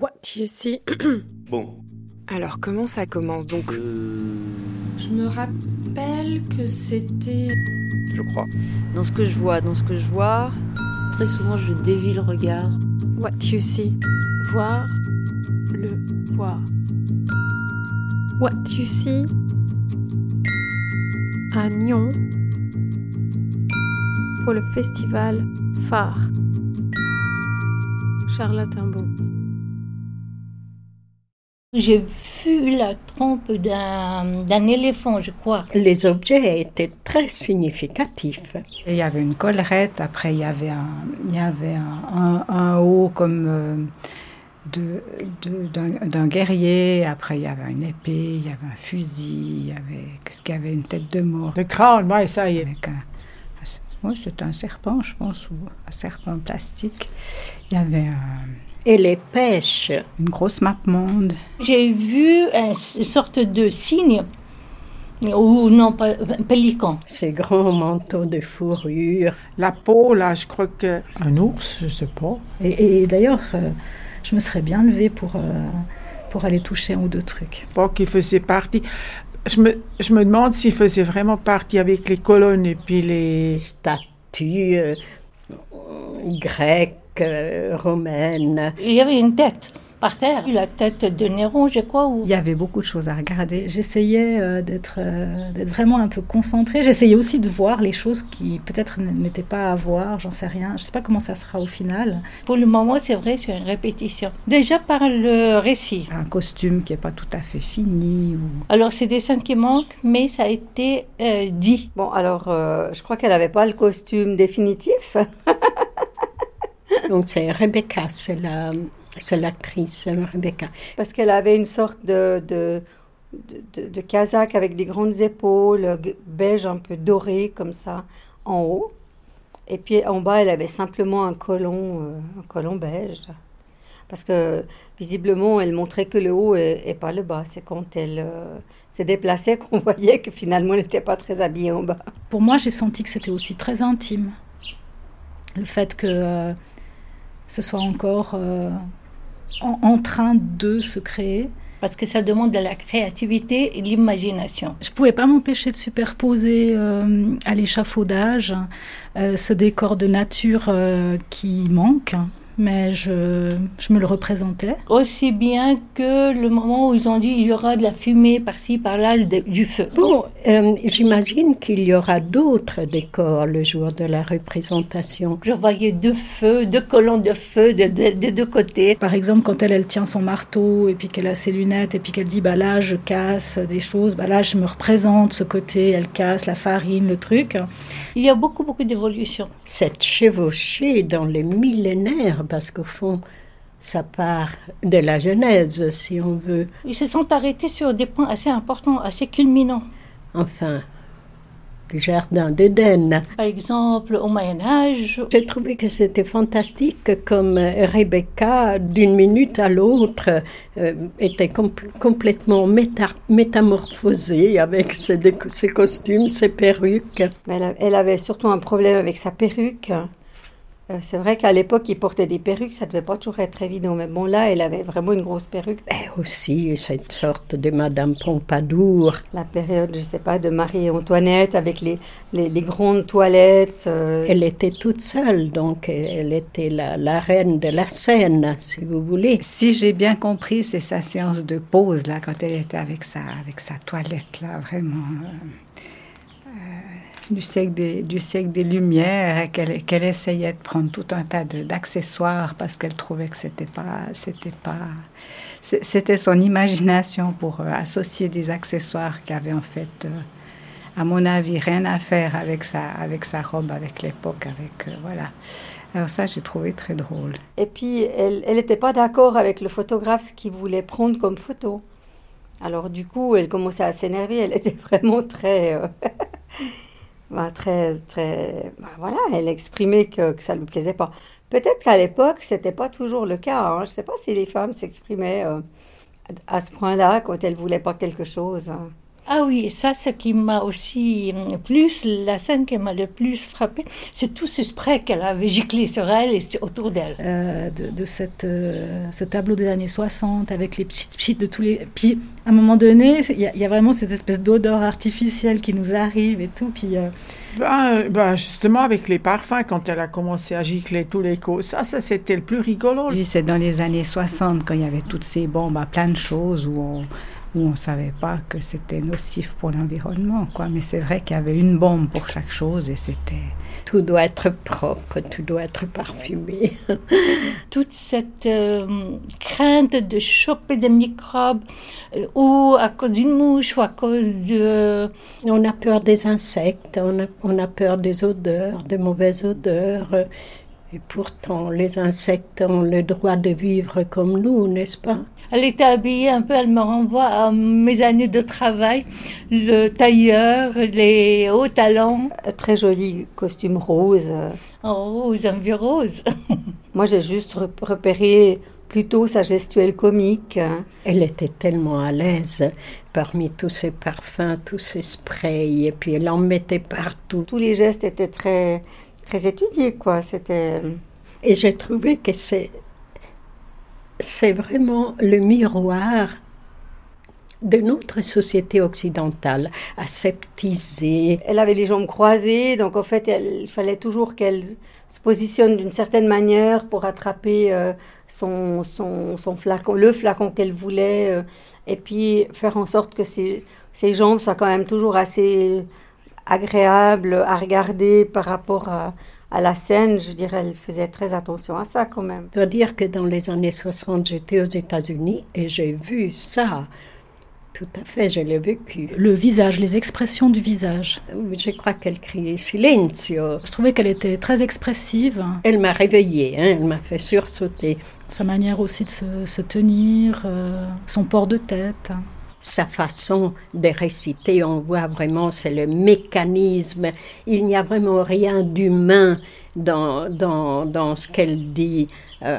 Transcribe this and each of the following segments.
What you see? Bon. Alors comment ça commence donc? Euh, Je me rappelle que c'était. je crois. Dans ce que je vois, dans ce que je vois, très souvent je dévie le regard. What you see? Voir le voir. What you see? À Nyon pour le festival phare. Charlotte Imbaud. J'ai vu la trompe d'un éléphant, je crois. Les objets étaient très significatifs. Et il y avait une collerette, après il y avait un, il y avait un, un- un haut comme euh, de- de- d'un guerrier, après il y avait une épée, il y avait un fusil, il y avait, qu'est-ce qu'il y avait, une tête de mort. Le crâne, ouais, ça y est. Avec un, un- ouais, c'était un serpent, je pense, ou un serpent plastique. Il y avait un- Et les pêches, une grosse map monde. J'ai vu un- une sorte de cygne, ou non, pas, un pélican. ces grands manteaux de fourrure, La peau, là, je crois que. Un ours, je sais pas. Et, et d'ailleurs, euh, je me serais bien levée pour, euh, pour aller toucher un ou deux trucs. Pas qu'il faisait partie. Je me, je me demande s'il faisait vraiment partie avec les colonnes et puis les. statues euh, grecques, euh, romaines. Il y avait une tête par terre, la tête de Néron, je crois. Ou... Il y avait beaucoup de choses à regarder. J'essayais euh, d'être euh, d'être vraiment un peu concentrée. J'essayais aussi de voir les choses qui peut-être n'étaient pas à voir, j'en sais rien. Je sais pas comment ça sera au final. Pour le moment, c'est vrai, c'est une répétition. Déjà par le récit. Un costume qui n'est pas tout à fait fini. Ou... Alors, c'est des scènes qui manquent, mais ça a été euh, dit. Bon, alors, euh, je crois qu'elle n'avait pas le costume définitif. Donc c'est Rebecca, c'est la, c'est l'actrice Rebecca. Parce qu'elle avait une sorte de, de, de, de- de casaque avec des grandes épaules, beige un peu doré comme ça, en haut. Et puis en bas, elle avait simplement un colon, euh, un colon beige. Parce que visiblement, elle montrait que le haut et, et pas le bas. C'est quand elle euh, s'est déplacée qu'on voyait que finalement, elle n'était pas très habillée en bas. Pour moi, j'ai senti que c'était aussi très intime. Le fait que euh, ce soit encore euh, en, en train de se créer. Parce que ça demande de la créativité et de l'imagination. Je pouvais pas m'empêcher de superposer euh, à l'échafaudage euh, ce décor de nature qui manque, mais je, je me le représentais. Aussi bien que le moment où ils ont dit il y aura de la fumée par-ci, par-là, du feu. Bon, euh, j'imagine qu'il y aura d'autres décors le jour de la représentation. Je voyais deux feux, deux colonnes de feu de, de- de deux côtés. Par exemple, quand elle, elle tient son marteau et puis qu'elle a ses lunettes et puis qu'elle dit bah là je casse des choses, bah là je me représente ce côté, elle casse la farine, le truc. Il y a beaucoup, beaucoup d'évolution. Cette chevauchée dans les millénaires, parce qu'au fond, ça part de la Genèse, si on veut. Ils se sont arrêtés sur des points assez importants, assez culminants. Enfin, du jardin d'Éden. Par exemple, au Moyen Âge, J'ai trouvé que c'était fantastique comme euh, Rebecca, d'une minute à l'autre, euh, était compl- complètement méta- métamorphosée avec ses, costumes, ses perruques. Mais elle, a- elle avait surtout un problème avec sa perruque. Euh, c'est vrai qu'à l'époque, il portait des perruques, ça devait pas toujours être évident. Mais bon, là, elle avait vraiment une grosse perruque. Et aussi cette sorte de Madame Pompadour. La période, je sais pas, de Marie-Antoinette avec les, les, les grandes toilettes. euh, Elle était toute seule, donc elle était la, la reine de la scène, si vous voulez. Si j'ai bien compris, c'est sa séance de pause, là, quand elle était avec sa, avec sa toilette, là, vraiment. euh, du, siècle des, du siècle des Lumières, qu'elle essayait de prendre tout un tas d'accessoires parce qu'elle trouvait que c'était pas. C'était pas. C'était son imagination pour euh, associer des accessoires qui avaient en fait, euh, à mon avis, rien à faire avec sa, avec sa robe, avec l'époque, avec. euh, voilà. Alors, ça, j'ai trouvé très drôle. Et puis, elle n'était pas d'accord avec le photographe, ce qu'il voulait prendre comme photo. Alors, du coup, elle commençait à s'énerver. Elle était vraiment très. Bah, très, très. bah, voilà, elle exprimait que, que ça ne lui plaisait pas. Peut-être qu'à l'époque, c'était pas toujours le cas. hein. Je ne sais pas si les femmes s'exprimaient euh, à ce point-là quand elles voulaient pas quelque chose. hein. Ah oui, ça, ce qui m'a aussi hum, plus, la scène qui m'a le plus frappé, c'est tout ce spray qu'elle avait giclé sur elle et autour d'elle. Euh, de, de cette, euh, ce tableau des années 60 avec les petites petites de tous les. Puis à un moment donné, il y, a- il y a vraiment cette espèce d'odeur artificielle qui nous arrive et tout. Puis euh, Ben, euh, ben, justement, avec les parfums, quand elle a commencé à gicler tous les coups, ça, ça c'était le plus rigolo. Lui, c'est dans les années 60 quand il y avait toutes ces bombes à plein de choses où on où on savait pas que c'était nocif pour l'environnement, quoi. Mais c'est vrai qu'il y avait une bombe pour chaque chose et c'était Tout doit être propre, tout doit être parfumé. toute cette euh, crainte de choper des microbes euh, ou à cause d'une mouche ou à cause de... On a peur des insectes, on a, on a peur des odeurs, de mauvaises odeurs. euh, Et pourtant, les insectes ont le droit de vivre comme nous, n'est-ce pas? Elle était habillée un peu, elle me renvoie à mes années de travail, le tailleur, les hauts talons Un très joli costume rose. euh. en rose, un vieux rose. Moi, j'ai juste re- repéré plutôt sa gestuelle comique. hein. Elle était tellement à l'aise parmi tous ces parfums, tous ces sprays, et puis elle en mettait partout. Tous les gestes étaient très, très étudiés, quoi. C'était. Et j'ai trouvé que c'est, c'est vraiment le miroir de notre société occidentale, aseptisée. Elle avait les jambes croisées, donc en fait, elle- il fallait toujours qu'elle se positionne d'une certaine manière pour attraper euh, son, son, son flacon, le flacon qu'elle voulait, euh, et puis faire en sorte que ses, ses jambes soient quand même toujours assez agréables à regarder par rapport à, à la scène. Je dirais, elle faisait très attention à ça quand même. Je dois dire que dans les années 60, j'étais aux États-Unis et j'ai vu ça. Tout à fait, je l'ai vécu. le visage, les expressions du visage. Je crois qu'elle criait silenzio. Je trouvais qu'elle était très expressive. Elle m'a réveillée, hein, elle m'a fait sursauter. Sa manière aussi de se, se tenir, euh, son port de tête. Sa façon de réciter, on voit vraiment, c'est le mécanisme. Il n'y a vraiment rien d'humain dans, dans, dans ce qu'elle dit. Euh,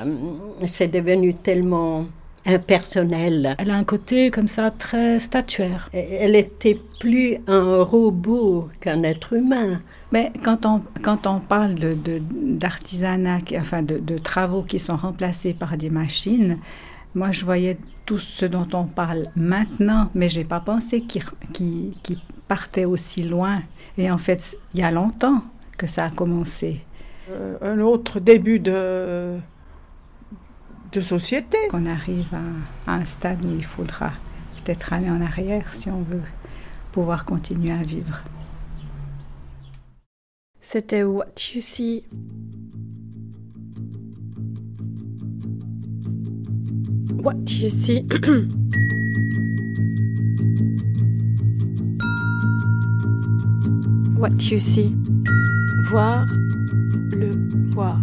c'est devenu tellement impersonnel. Elle a un côté comme ça très statuaire. Elle était plus un robot qu'un être humain. Mais quand on, quand on parle de, de- d'artisanat, qui- enfin de, de travaux qui sont remplacés par des machines, moi je voyais tout ce dont on parle maintenant, mais j'ai pas pensé qu'il, partait aussi loin. Et en fait, il y a longtemps que ça a commencé, Euh, un autre début de, de société. qu'on arrive à, à un stade où il faudra peut-être aller en arrière si on veut pouvoir continuer à vivre. C'était What You See. What You See. What You See. Voir le voir.